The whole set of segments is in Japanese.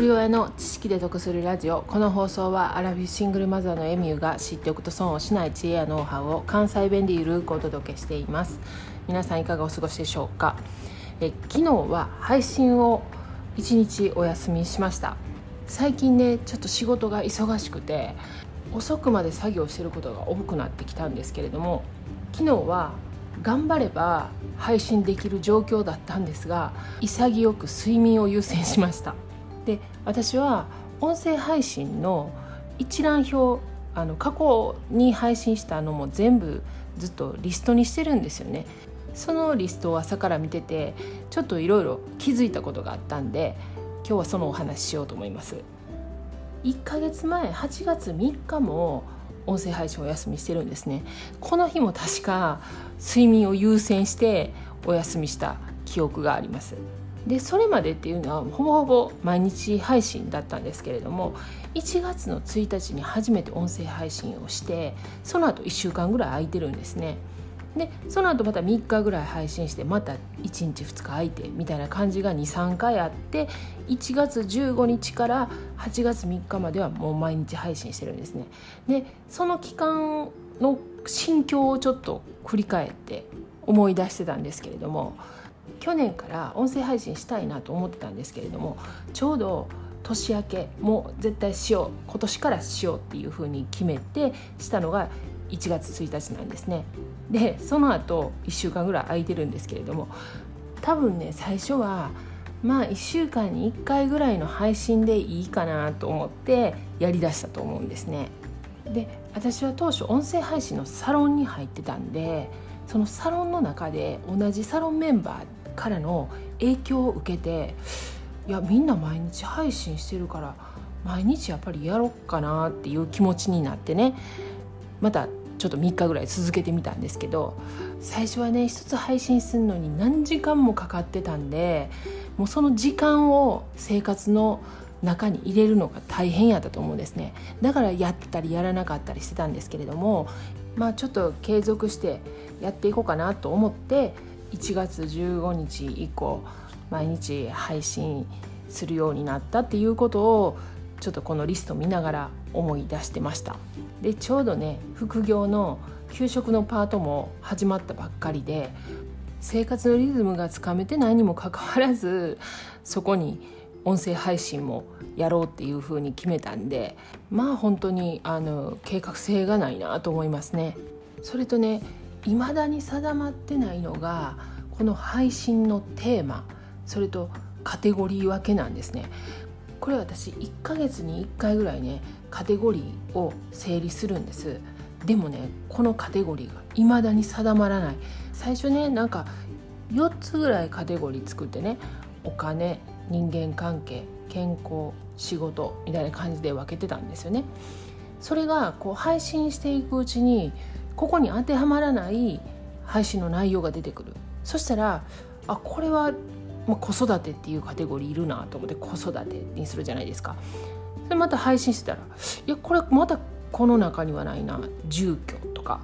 人親の知識で得するラジオ。この放送はアラフィシングルマザーのエミューが知っておくと損をしない知恵やノウハウを関西弁でゆるくお届けしています。皆さんいかがお過ごしでしょうか？え昨日は配信を1日お休みしました。最近ねちょっと仕事が忙しくて遅くまで作業してることが多くなってきたんですけれども昨日は頑張れば配信できる状況だったんですが潔く睡眠を優先しました。私は音声配信の一覧表あの過去に配信したのも全部ずっとリストにしてるんですよね。そのリストを朝から見ててちょっといろいろ気づいたことがあったんで今日はそのお話ししようと思います。1ヶ月前8月3日も音声配信お休みしてるんですね。この日も確か睡眠を優先してお休みした記憶があります。でそれまでっていうのはほぼほぼ毎日配信だったんですけれども1月の1日に初めて音声配信をしてその後1週間ぐらい空いてるんですね。でその後また3日ぐらい配信してまた1日2日空いてみたいな感じが23回あって1月15日から8月3日まではもう毎日配信してるんですね。でその期間の心境をちょっと振り返って思い出してたんですけれども去年から音声配信したいなと思ってたんですけれどもちょうど年明けもう絶対しよう今年からしようっていうふうに決めてしたのが1月1日なんですね。でその後1週間ぐらい空いてるんですけれども多分ね最初はまあ1週間に1回ぐらいの配信でいいかなと思ってやりだしたと思うんですね。で私は当初音声配信のサロンに入ってたんでそのサロンの中で同じサロンメンバーからの影響を受けていやみんな毎日配信してるから毎日やっぱりやろっかなっていう気持ちになってね。またちょっと3日ぐらい続けてみたんですけど最初はね一つ配信するのに何時間もかかってたんでもうその時間を生活の中に入れるのが大変やったと思うんですね。だからやったりやらなかったりしてたんですけれどもまあちょっと継続してやっていこうかなと思って1月15日以降毎日配信するようになったっていうことをちょっとこのリスト見ながら思い出してましたでちょうどね副業の給食のパートも始まったばっかりで生活のリズムがつかめてないにもかかわらずそこに音声配信もやろうっていうふうに決めたんでまあ本当にあの計画性がないなと思いますね。それとね未だに定まってないのがこの配信のテーマそれとカテゴリー分けなんですね。これ私1ヶ月に1回ぐらいねカテゴリーを整理するんです。でもねこのカテゴリーが未だに定まらない。最初ねなんか4つぐらいカテゴリー作ってねお金人間関係健康仕事みたいな感じで分けてたんですよね。それがこう配信していくうちにここに当てはまらない配信の内容が出てくるそしたらあこれはまあ、子育てっていうカテゴリーいるなと思って子育てにするじゃないですか。それまた配信してたらいやこれまたこの中にはないな住居とか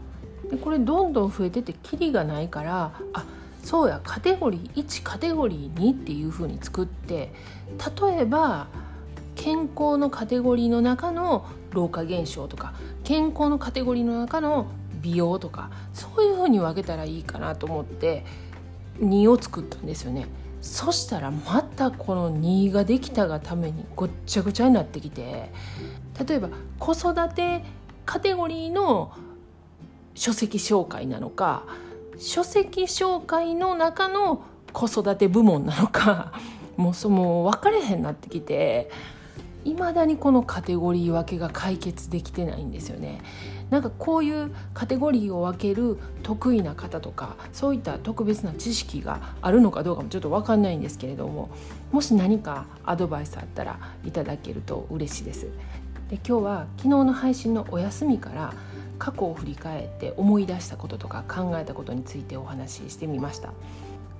でこれどんどん増えててキリがないからあそうやカテゴリー1カテゴリー2っていうふうに作って例えば健康のカテゴリーの中の老化現象とか健康のカテゴリーの中の美容とかそういうふうに分けたらいいかなと思って2を作ったんですよね。そしたらまたこの2ができたがためにごっちゃごちゃになってきて例えば子育てカテゴリーの書籍紹介なのか書籍紹介の中の子育て部門なのかもうその分かれへんなってきていまだにこのカテゴリー分けが解決できてないんですよね。なんかこういうカテゴリーを分ける得意な方とかそういった特別な知識があるのかどうかもちょっと分かんないんですけれどももし何かアドバイスあったらいただけると嬉しいです。で今日は昨日の配信のお休みから過去を振り返って思い出したこととか考えたことについてお話ししてみました。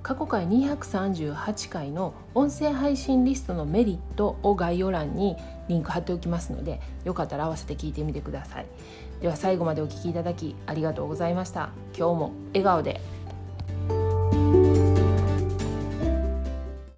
過去回238回の音声配信リストのメリットを概要欄にリンク貼っておきますのでよかったら合わせて聞いてみてください。では最後までお聴きいただきありがとうございました。今日も笑顔で。